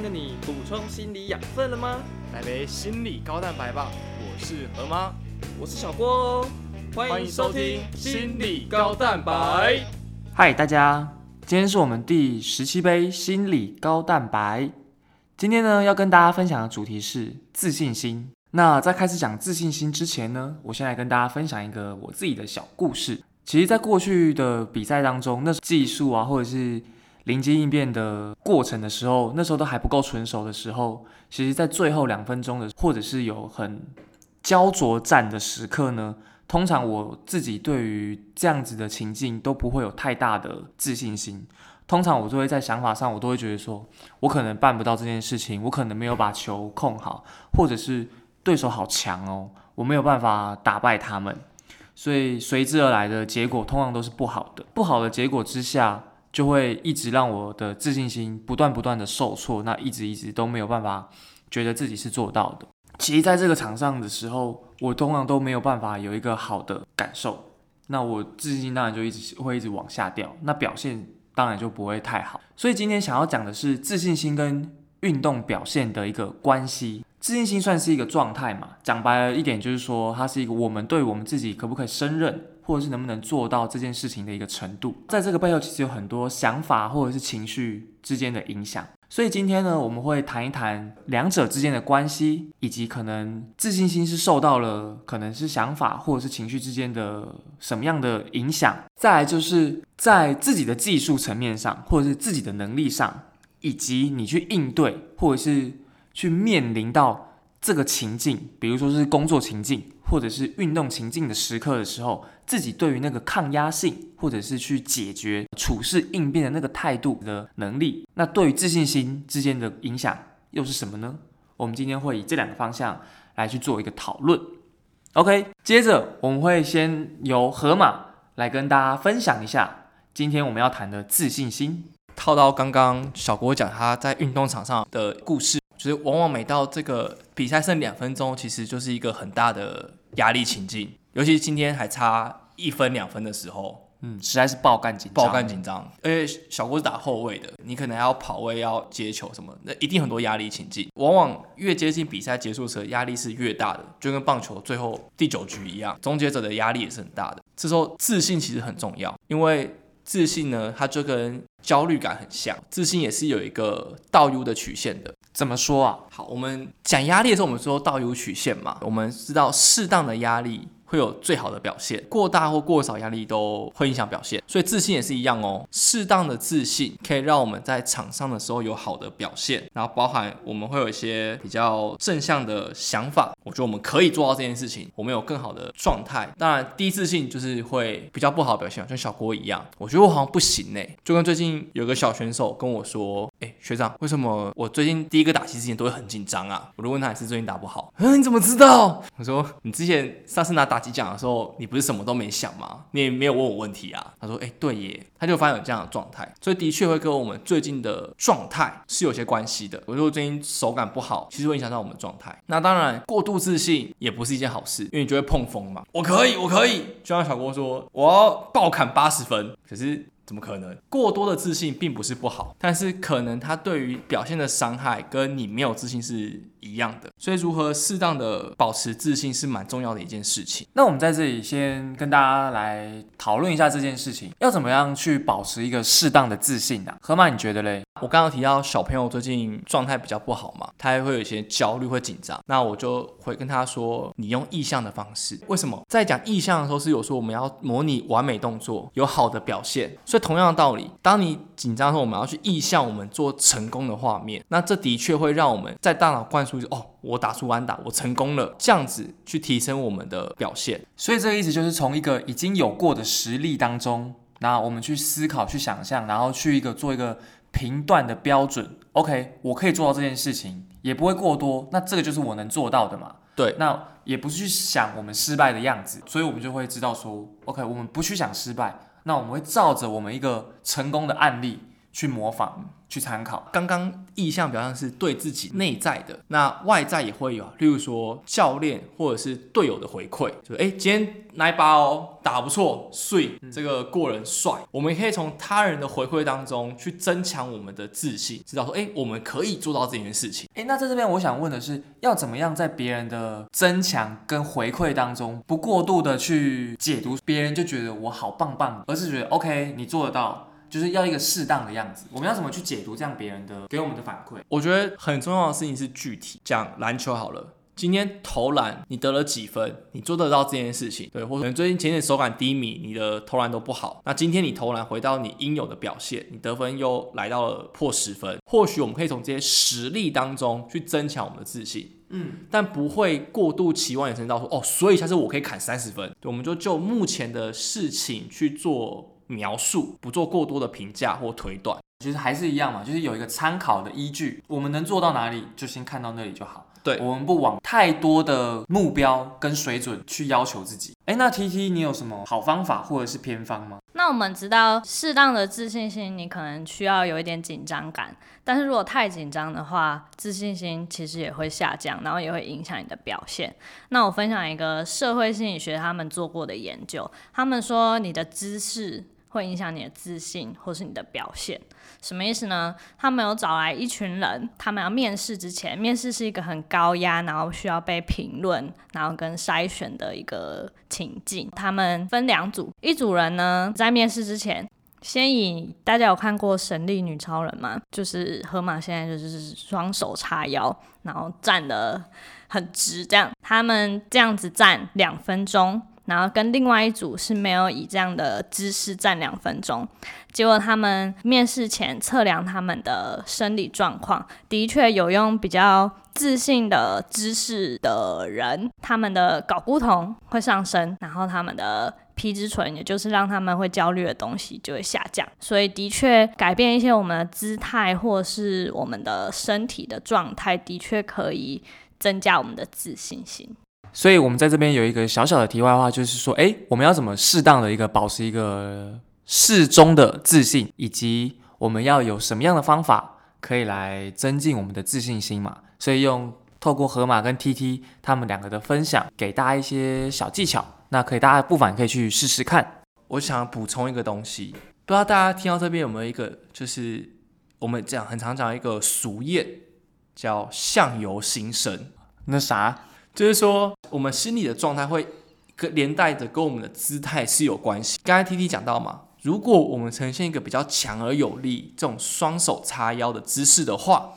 天的你补充心理养分了吗？来杯心理高蛋白吧！我是何妈，我是小郭哦，欢迎收听心理高蛋白。嗨，大家，今天是我们第十七杯心理高蛋白。今天呢，要跟大家分享的主题是自信心。那在开始讲自信心之前呢，我先来跟大家分享一个我自己的小故事。其实，在过去的比赛当中，那技术啊，或者是临机应变的过程的时候，那时候都还不够纯熟的时候，其实，在最后两分钟的，或者是有很焦灼战的时刻呢，通常我自己对于这样子的情境都不会有太大的自信心。通常我都会在想法上，我都会觉得说，我可能办不到这件事情，我可能没有把球控好，或者是对手好强哦，我没有办法打败他们，所以随之而来的结果通常都是不好的。不好的结果之下。就会一直让我的自信心不断不断的受挫，那一直一直都没有办法觉得自己是做到的。其实在这个场上的时候，我通常都没有办法有一个好的感受，那我自信心当然就一直会一直往下掉，那表现当然就不会太好。所以今天想要讲的是自信心跟运动表现的一个关系。自信心算是一个状态嘛？讲白了一点就是说，它是一个我们对我们自己可不可以胜任。或者是能不能做到这件事情的一个程度，在这个背后其实有很多想法或者是情绪之间的影响。所以今天呢，我们会谈一谈两者之间的关系，以及可能自信心是受到了可能是想法或者是情绪之间的什么样的影响。再来就是在自己的技术层面上，或者是自己的能力上，以及你去应对或者是去面临到这个情境，比如说是工作情境。或者是运动情境的时刻的时候，自己对于那个抗压性，或者是去解决处事应变的那个态度的能力，那对于自信心之间的影响又是什么呢？我们今天会以这两个方向来去做一个讨论。OK，接着我们会先由河马来跟大家分享一下今天我们要谈的自信心。套到刚刚小郭讲他在运动场上的故事。就是往往每到这个比赛剩两分钟，其实就是一个很大的压力情境，尤其今天还差一分两分的时候，嗯，实在是爆干紧张，爆干紧张。而且小郭是打后卫的，你可能还要跑位、要接球什么，那一定很多压力情境。往往越接近比赛结束时，压力是越大的，就跟棒球最后第九局一样，终结者的压力也是很大的。这时候自信其实很重要，因为自信呢，它就跟焦虑感很像，自信也是有一个倒 U 的曲线的。怎么说啊？好，我们讲压力的时候，我们说倒 U 曲线嘛。我们知道适当的压力。会有最好的表现，过大或过少压力都会影响表现，所以自信也是一样哦。适当的自信可以让我们在场上的时候有好的表现，然后包含我们会有一些比较正向的想法。我觉得我们可以做到这件事情，我们有更好的状态。当然，低自信就是会比较不好表现，像小郭一样，我觉得我好像不行呢。就跟最近有个小选手跟我说：“哎，学长，为什么我最近第一个打击之前都会很紧张啊？”我就问他也是最近打不好。嗯，你怎么知道？我说你之前上次拿打。讲的时候，你不是什么都没想吗？你也没有问我问题啊。他说：“哎，对耶。”他就发现有这样的状态，所以的确会跟我们最近的状态是有些关系的。我说最近手感不好，其实会影响到我们的状态。那当然，过度自信也不是一件好事，因为你就会碰风嘛。我可以，我可以，就像小郭说，我要爆砍八十分，可是。怎么可能？过多的自信并不是不好，但是可能他对于表现的伤害跟你没有自信是一样的。所以，如何适当的保持自信是蛮重要的一件事情。那我们在这里先跟大家来讨论一下这件事情，要怎么样去保持一个适当的自信啊？河马，你觉得嘞？我刚刚提到小朋友最近状态比较不好嘛，他还会有一些焦虑，会紧张。那我就会跟他说，你用意象的方式。为什么？在讲意象的时候是有说我们要模拟完美动作，有好的表现。所以同样的道理，当你紧张的时候，我们要去意象我们做成功的画面。那这的确会让我们在大脑灌输哦，我打出弯打，我成功了，这样子去提升我们的表现。所以这个意思就是从一个已经有过的实例当中，那我们去思考、去想象，然后去一个做一个。评断的标准，OK，我可以做到这件事情，也不会过多，那这个就是我能做到的嘛。对，那也不是去想我们失败的样子，所以我们就会知道说，OK，我们不去想失败，那我们会照着我们一个成功的案例去模仿、去参考。刚刚意向表象是对自己内在的，那外在也会有啊，例如说教练或者是队友的回馈，就哎、今天那一把哦打不错，碎，这个过人帅。我们也可以从他人的回馈当中去增强我们的自信，知道说哎、我们可以做到这件事情。诶，那在这边我想问的是，要怎么样在别人的增强跟回馈当中，不过度的去解读别人就觉得我好棒棒，而是觉得 OK 你做得到，就是要一个适当的样子。我们要怎么去解读这样别人的给我们的反馈？我觉得很重要的事情是具体。讲篮球好了，今天投篮你得了几分，你做得到这件事情，对，或者可能最近前点手感低迷，你的投篮都不好。那今天你投篮回到你应有的表现，你得分又来到了破十分，或许我们可以从这些实力当中去增强我们的自信。嗯，但不会过度期望延伸到说哦，所以下次我可以砍三十分。对，我们就就目前的事情去做描述，不做过多的评价或推断。就是还是一样嘛，就是有一个参考的依据，我们能做到哪里就先看到那里就好。对我们不往太多的目标跟水准去要求自己。哎，那 T T 你有什么好方法或者是偏方吗？那我们知道，适当的自信心，你可能需要有一点紧张感，但是如果太紧张的话，自信心其实也会下降，然后也会影响你的表现。那我分享一个社会心理学他们做过的研究，他们说你的姿势会影响你的自信或是你的表现。什么意思呢？他们有找来一群人，他们要面试之前，面试是一个很高压，然后需要被评论，然后跟筛选的一个情境。他们分两组，一组人呢在面试之前。先以大家有看过《神力女超人》吗？就是河马现在就是双手叉腰，然后站得很直，这样他们这样子站两分钟，然后跟另外一组是没有以这样的姿势站两分钟。结果他们面试前测量他们的生理状况，的确有用比较自信的姿势的人，他们的睾固酮会上升，然后他们的皮质醇，也就是让他们会焦虑的东西就会下降。所以的确改变一些我们的姿态或是我们的身体的状态，的确可以增加我们的自信心。所以我们在这边有一个小小的题外话，就是说，哎，我们要怎么适当的一个保持一个适中的自信，以及我们要有什么样的方法可以来增进我们的自信心嘛？所以用透过河马跟 TT 他们两个的分享，给大家一些小技巧，那可以大家不妨可以去试试看。我想补充一个东西，不知道大家听到这边有没有一个，就是我们讲很常讲一个俗谚，叫相由心生，那啥，就是说我们心理的状态会跟连带着跟我们的姿态是有关系。刚才 T T 讲到嘛，如果我们呈现一个比较强而有力这种双手叉腰的姿势的话，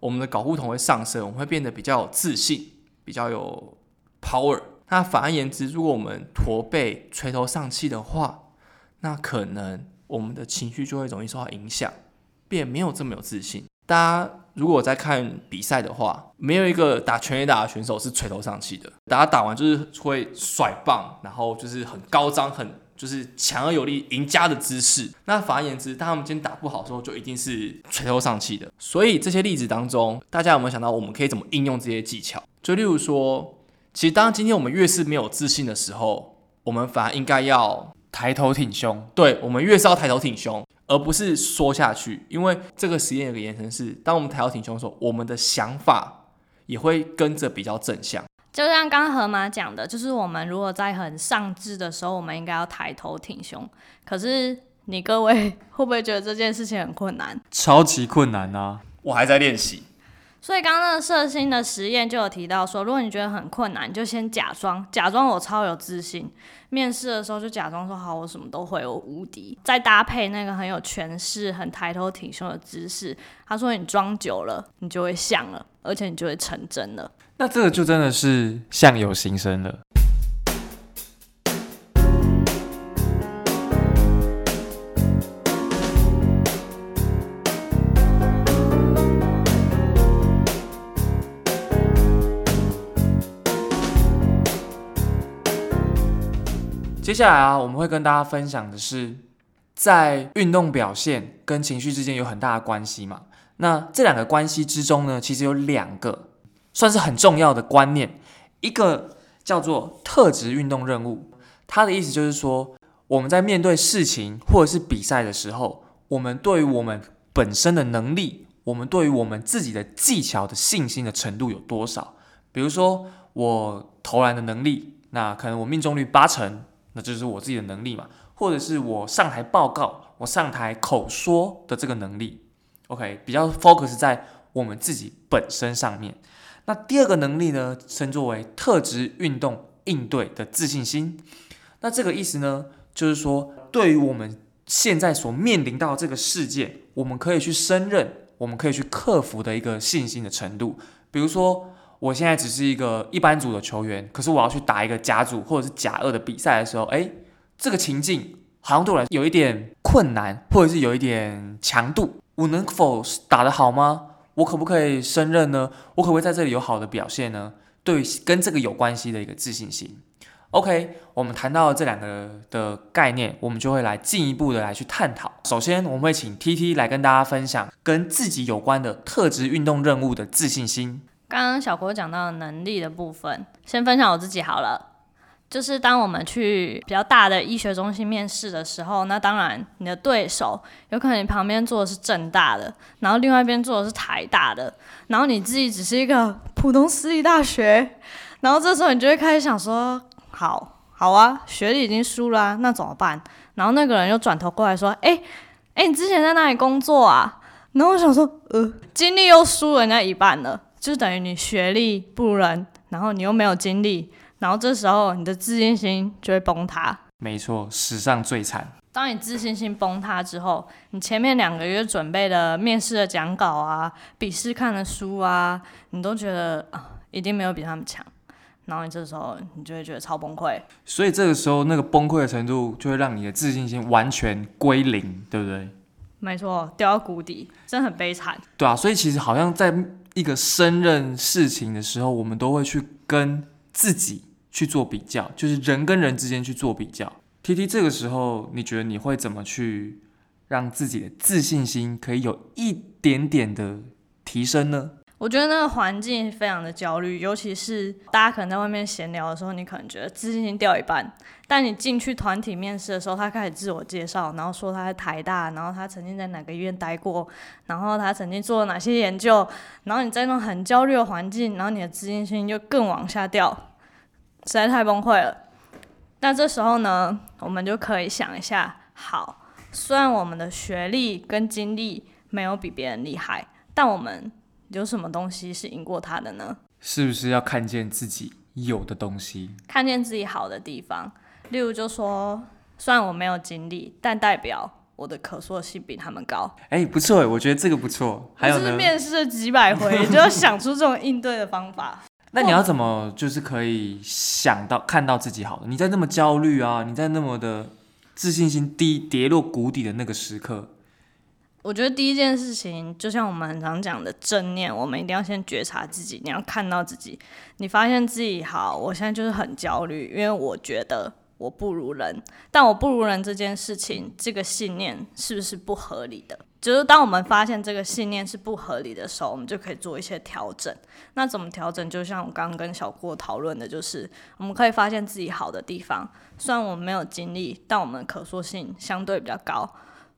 我们的睾固酮会上升，我们会变得比较有自信，比较有 power。那反而言之，如果我们驼背、垂头丧气的话，那可能我们的情绪就会容易受到影响，变没有这么有自信。大家如果我在看比赛的话，没有一个打拳击打的选手是垂头丧气的，大家打完就是会甩棒，然后就是很高张、很就是强而有力、赢家的姿势。那反而言之，当他们今天打不好的时候，就一定是垂头丧气的。所以这些例子当中，大家有没有想到我们可以怎么应用这些技巧？就例如说，其实当今天我们越是没有自信的时候，我们反而应该要抬头挺胸，对，我们越是要抬头挺胸，而不是缩下去。因为这个实验有个延伸是，当我们抬头挺胸的时候，我们的想法也会跟着比较正向。就像刚刚河马讲的，就是我们如果在很上智的时候，我们应该要抬头挺胸。可是你各位会不会觉得这件事情很困难？超级困难啊！我还在练习，所以刚刚那个射星的实验就有提到说，如果你觉得很困难，你就先假装假装我超有自信，面试的时候就假装说好，我什么都会，我无敌。再搭配那个很有权势、很抬头挺胸的姿势，他说你装久了，你就会像了，而且你就会成真了。那这个就真的是相由心生了。接下来啊，我们会跟大家分享的是，在运动表现跟情绪之间有很大的关系嘛。那这两个关系之中呢，其实有两个算是很重要的观念，一个叫做特质运动任务，它的意思就是说，我们在面对事情或者是比赛的时候，我们对于我们本身的能力，我们对于我们自己的技巧的信心的程度有多少？比如说我投篮的能力，那可能我命中率八成，那就是我自己的能力嘛。或者是我上台报告，我上台口说的这个能力，OK，比较 focus 在我们自己本身上面。那第二个能力呢，称作为特质运动应对的自信心。那这个意思呢，就是说，对于我们现在所面临到这个世界，我们可以去胜任，我们可以去克服的一个信心的程度。比如说，我现在只是一个一般组的球员，可是我要去打一个甲组或者是甲二的比赛的时候，哎，这个情境好像对我来说有一点困难，或者是有一点强度，我能否打得好吗？我可不可以胜任呢？我可不可以在这里有好的表现呢？对，跟这个有关系的一个自信心。OK，我们谈到这两个的概念，我们就会来进一步的来去探讨。首先，我们会请 TT 来跟大家分享跟自己有关的特质运动任务的自信心。刚刚小郭讲到能力的部分，先分享我自己好了。就是当我们去比较大的医学中心面试的时候，那当然你的对手有可能你旁边坐的是正大的，然后另外一边坐的是台大的，然后你自己只是一个普通私立大学，然后这时候你就会开始想说，好好啊，学历已经输了，那怎么办？然后那个人又转头过来说，哎哎，你之前在哪里工作啊？然后我想说，呃，经历又输人家一半了，就等于你学历不如人，然后你又没有经历。然后这时候你的自信心就会崩塌。没错，史上最惨。当你自信心崩塌之后，你前面两个月准备的面试的讲稿啊、笔试看的书啊，你都觉得啊，一定没有比他们强。然后你这时候你就会觉得超崩溃。所以这个时候那个崩溃的程度，就会让你的自信心完全归零，对不对？没错，掉到谷底，真的很悲惨。对啊，所以其实好像在一个升任事情的时候，我们都会去跟自己。去做比较，就是人跟人之间去做比较。T T，这个时候你觉得你会怎么去让自己的自信心可以有一点点的提升呢？我觉得那个环境非常的焦虑，尤其是大家可能在外面闲聊的时候，你可能觉得自信心掉一半。但你进去团体面试的时候，他开始自我介绍，然后说他在台大，然后他曾经在哪个医院待过，然后他曾经做了哪些研究，然后你在那种很焦虑的环境，然后你的自信心就更往下掉。实在太崩溃了。那这时候呢，我们就可以想一下：好，虽然我们的学历跟经历没有比别人厉害，但我们有什么东西是赢过他的呢？是不是要看见自己有的东西？看见自己好的地方。例如，就说虽然我没有经历，但代表我的可塑性比他们高。哎，不错哎，我觉得这个不错。还有呢？面试了几百回，就要想出这种应对的方法。那你要怎么就是可以想到看到自己好的？你在那么焦虑啊，你在那么的自信心低跌落谷底的那个时刻，我觉得第一件事情就像我们很常讲的正念，我们一定要先觉察自己，你要看到自己，你发现自己好，我现在就是很焦虑，因为我觉得我不如人，但我不如人这件事情，这个信念是不是不合理的？就是当我们发现这个信念是不合理的时候，我们就可以做一些调整。那怎么调整？就像我刚刚跟小郭讨论的，就是我们可以发现自己好的地方。虽然我们没有经历，但我们可塑性相对比较高。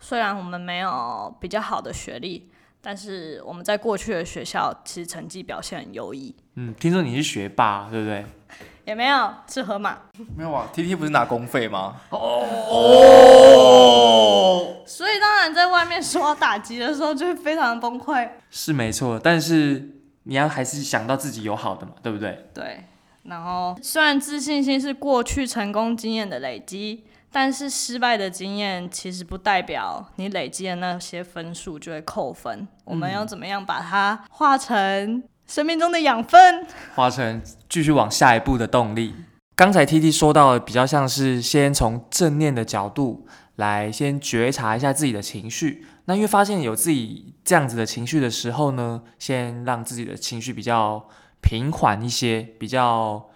虽然我们没有比较好的学历，但是我们在过去的学校其实成绩表现很优异。嗯，听说你是学霸，对不对？也没有是河马，没有啊。T T 不是拿公费吗？哦，所以当然在外面受到打击的时候就会非常的崩溃。是没错，但是你要还是想到自己有好的嘛，对不对？对。然后虽然自信心是过去成功经验的累积，但是失败的经验其实不代表你累积的那些分数就会扣分。我们要怎么样把它化成？生命中的养分，化成继续往下一步的动力。刚才 T T 说到，比较像是先从正念的角度来先觉察一下自己的情绪。那因为发现有自己这样子的情绪的时候呢，先让自己的情绪比较平缓一些，比较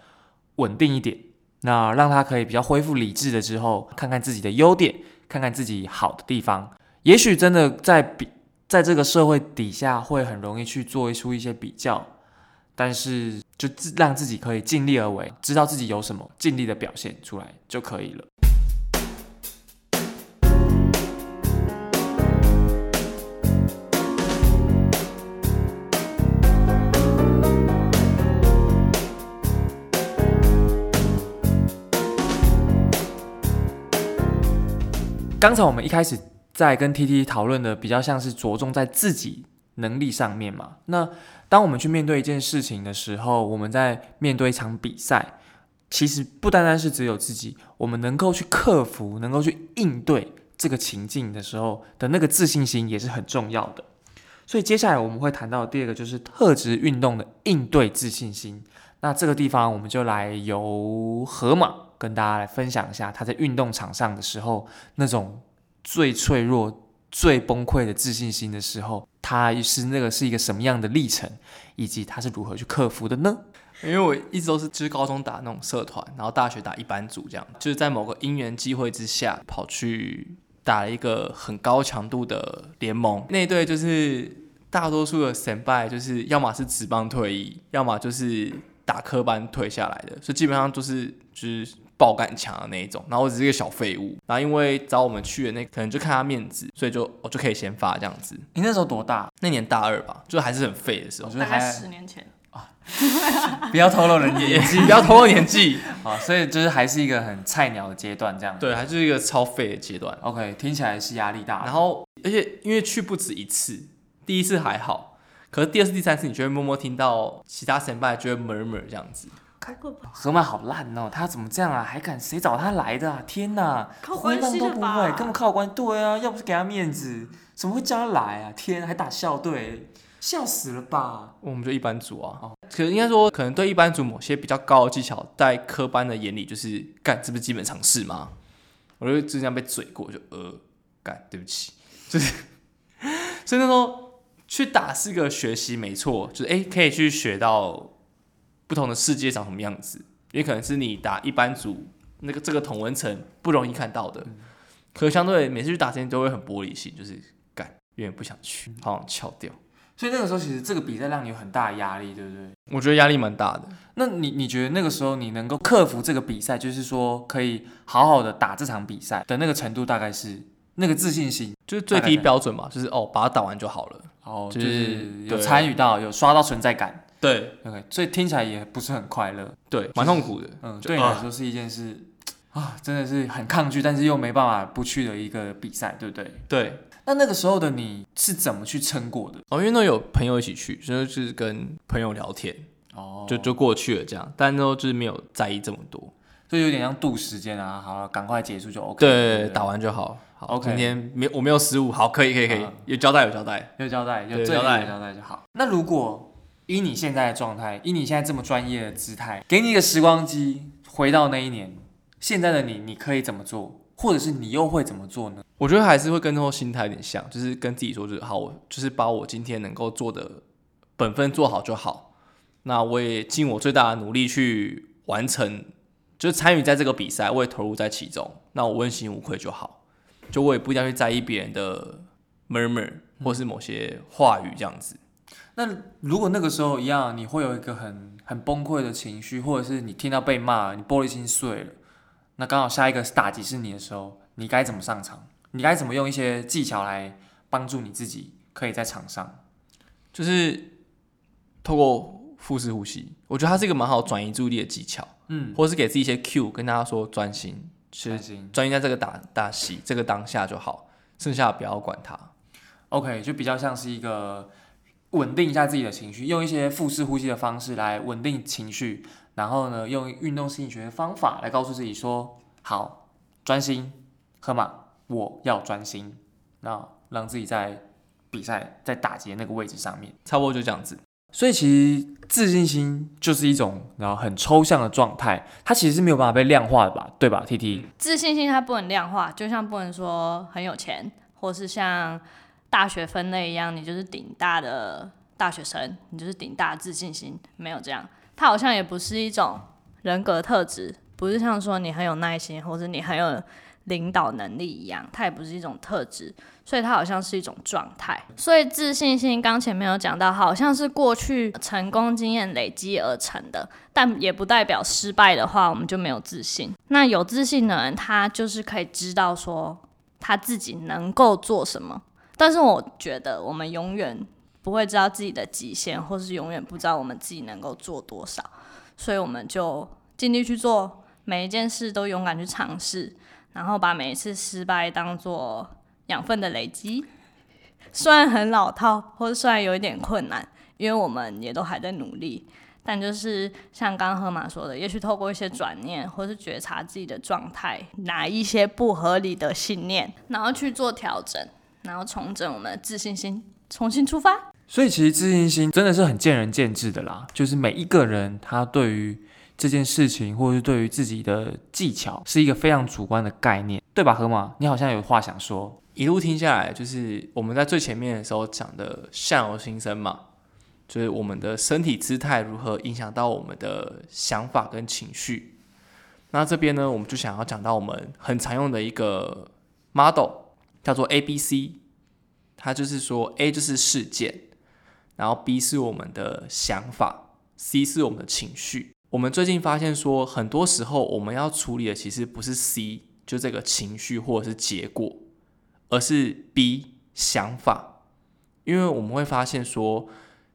稳定一点。那让他可以比较恢复理智的之后，看看自己的优点，看看自己好的地方。也许真的在比。在这个社会底下，会很容易去做出一些比较，但是就自让自己可以尽力而为，知道自己有什么，尽力的表现出来就可以了。刚才我们一开始在跟 T T 讨论的比较像是着重在自己能力上面嘛。那当我们去面对一件事情的时候，我们在面对一场比赛，其实不单单是只有自己，我们能够去克服、能够去应对这个情境的时候的那个自信心也是很重要的。所以接下来我们会谈到第二个就是特质运动的应对自信心。那这个地方我们就来由河马跟大家来分享一下他在运动场上的时候那种最脆弱、最崩溃的自信心的时候，他是那个是一个什么样的历程，以及他是如何去克服的呢？因为我一直都是就是高中打那种社团，然后大学打一班组这样，就是在某个因缘机会之下跑去打了一个很高强度的联盟，那队就是大多数的神拜就是要么是职棒退役，要么就是打科班退下来的，所以基本上都是就是爆感强的那一种。然后我只是一个小废物，然后因为找我们去的那可能就看他面子，所以就我就可以先发这样子。你那时候多大？那年大二吧，就还是很废的时候我，觉得大十年前，啊 不要透露年纪 不要透露年纪，啊，所以就是还是一个很菜鸟的阶段这样。对，还是一个超废的阶段。，OK，听起来是压力大。然后，而且因为去不止一次，第一次还好，可是第二次、第三次，你就会默默听到其他神拜就会 murmur 这样子。河马好烂哦，他怎么这样啊？还敢谁找他来的啊？天哪，靠关系不的吧会，根本靠关。对啊，要不是给他面子，怎么会叫他来啊？天，还打校队，笑死了吧？我们就一般组啊，哦可能应该说，可能对一般组某些比较高的技巧，在科班的眼里就是干，这不是基本常识吗？我就就这样被嘴过，就呃干，对不起，就是，所以那时候去打是个学习，没错，就是哎、诶可以去学到不同的世界长什么样子，也可能是你打一般组那个这个同文层不容易看到的，可相对每次去打之前都会很玻璃心，就是干，有点不想去，好想翘掉。所以那个时候其实这个比赛让你有很大的压力，对不对？我觉得压力蛮大的。那你你觉得那个时候你能够克服这个比赛，就是说可以好好的打这场比赛的那个程度，大概是那个自信心，就是最低标准嘛，就是哦，把它打完就好了。哦，就就是是有参与到，有刷到存在感。对 OK，所以听起来也不是很快乐。对，蛮痛苦的。嗯，对你来说是一件事啊，真的是很抗拒，但是又没办法不去的一个比赛，对不对？对那那个时候的你是怎么去撑过的？哦，因为那有朋友一起去，所以就是跟朋友聊天，哦就就过去了这样，但都就是没有在意这么多。就有点像度时间啊，好了，赶快结束就 OK 了。对，不打完就好。好 OK 今天没我没有失误，好，可以可以可以好，有交代有交代。有交代，有交代交代就好。那如果以你现在的状态，以你现在这么专业的姿态，给你一个时光机，回到那一年，现在的你，你可以怎么做，或者是你又会怎么做呢？我觉得还是会跟那种心态有点像，就是跟自己说，就是好，我就是把我今天能够做的本分做好就好。那我也尽我最大的努力去完成，就是参与在这个比赛，我也投入在其中。那我问心无愧就好，就我也不一定要去在意别人的 murmur 或是某些话语这样子。那如果那个时候一样，你会有一个很很崩溃的情绪，或者是你听到被骂，你玻璃心碎了，那刚好下一个打击是你的时候，你该怎么上场？你该怎么用一些技巧来帮助你自己，可以在场上？就是透过腹式呼吸，我觉得它是一个蛮好转移注意力的技巧，嗯，或是给自己一些 cue，跟大家说专心，是开心。专心在这个打打戏这个当下就好，剩下的不要管它。OK，就比较像是一个稳定一下自己的情绪，用一些腹式呼吸的方式来稳定情绪，然后呢，用运动心理学的方法来告诉自己说：好，专心，河马，我要专心。那让自己在比赛在打劫那个位置上面。差不多就这样子。所以其实自信心就是一种然后很抽象的状态，它其实是没有办法被量化的吧？对吧？T T，自信心它不能量化，就像不能说很有钱，或是像大学分类一样，你就是顶大的大学生，你就是顶大自信心，没有这样。它好像也不是一种人格特质，不是像说你很有耐心，或者你很有领导能力一样，它也不是一种特质，所以它好像是一种状态。所以自信心刚前面有讲到，好像是过去成功经验累积而成的，但也不代表失败的话我们就没有自信。那有自信的人，他就是可以知道说他自己能够做什么，但是我觉得我们永远不会知道自己的极限，或是永远不知道我们自己能够做多少，所以我们就尽力去做，每一件事都勇敢去尝试。然后把每一次失败当做养分的累积。虽然很老套，或者虽然有一点困难，因为我们也都还在努力，但就是像刚刚河马说的，也许透过一些转念，或是觉察自己的状态，拿一些不合理的信念，然后去做调整，然后重整我们的自信心，重新出发。所以其实自信心真的是很见仁见智的啦，就是每一个人他对于这件事情，或者是对于自己的技巧，是一个非常主观的概念，对吧？河马，你好像有话想说。一路听下来，就是我们在最前面的时候讲的相由心生嘛，就是我们的身体姿态如何影响到我们的想法跟情绪。那这边呢，我们就想要讲到我们很常用的一个 model，叫做 A B C。它就是说，A 就是事件，然后 B 是我们的想法，C 是我们的情绪。我们最近发现说，很多时候我们要处理的其实不是 C，就这个情绪或者是结果。而是 B 想法，因为我们会发现说，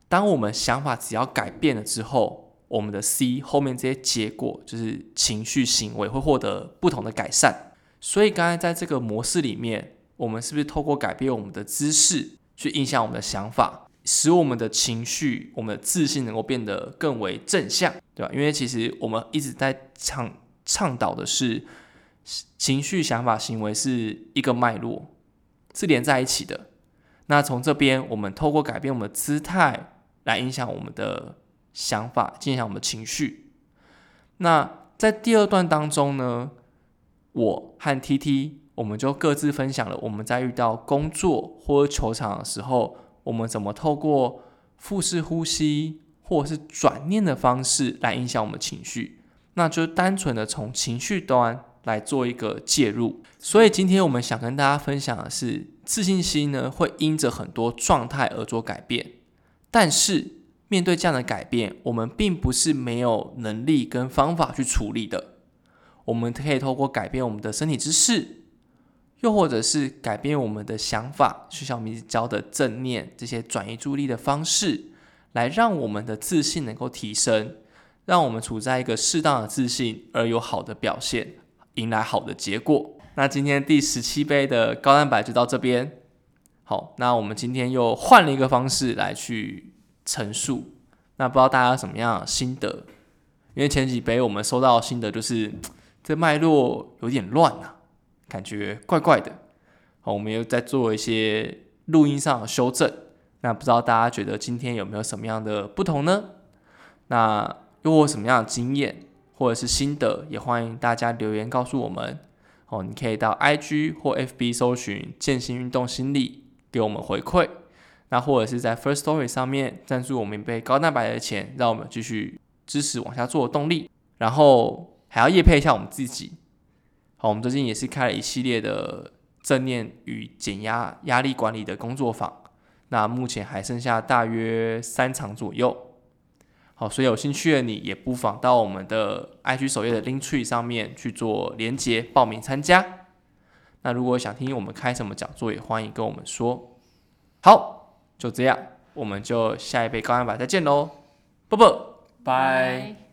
当我们想法只要改变了之后，我们的 C 后面这些结果就是情绪行为会获得不同的改善。所以刚才在这个模式里面，我们是不是透过改变我们的姿势去影响我们的想法，使我们的情绪、我们的自信能够变得更为正向，对吧？因为其实我们一直在倡倡导的是，情绪、想法、行为是一个脉络。是连在一起的。那从这边，我们透过改变我们的姿态来影响我们的想法，影响我们的情绪。那在第二段当中呢，我和 T T 我们就各自分享了我们在遇到工作或球场的时候，我们怎么透过腹式呼吸或者是转念的方式来影响我们情绪。那就单纯的从情绪端。来做一个介入，所以今天我们想跟大家分享的是，自信心呢会因着很多状态而做改变，但是面对这样的改变，我们并不是没有能力跟方法去处理的。我们可以透过改变我们的身体姿势，又或者是改变我们的想法，学校名字教的正念这些转移注意力的方式，来让我们的自信能够提升，让我们处在一个适当的自信而有好的表现。迎来好的结果。那今天第十七杯的高蛋白就到这边。好，那我们今天又换了一个方式来去陈述。那不知道大家有什么样心得？因为前几杯我们收到心得就是这脉络有点乱啊，感觉怪怪的。好，我们又在做一些录音上的修正。那不知道大家觉得今天有没有什么样的不同呢？那又有什么样的经验？或者是心得，也欢迎大家留言告诉我们哦。你可以到 IG 或 FB 搜寻“健心运动心理”，给我们回馈。那或者是在 First Story 上面赞助我们一杯高蛋白的钱，让我们继续支持往下做的动力。然后还要夜配一下我们自己。好，我们最近也是开了一系列的正念与减压压力管理的工作坊。那目前还剩下大约三场左右。好，所以有兴趣的你也不妨到我们的 IG 首页的 Link Tree 上面去做连接报名参加。那如果想听我们开什么讲座，也欢迎跟我们说。好，就这样，我们就下一杯高蛋白再见喽，啵啵，拜。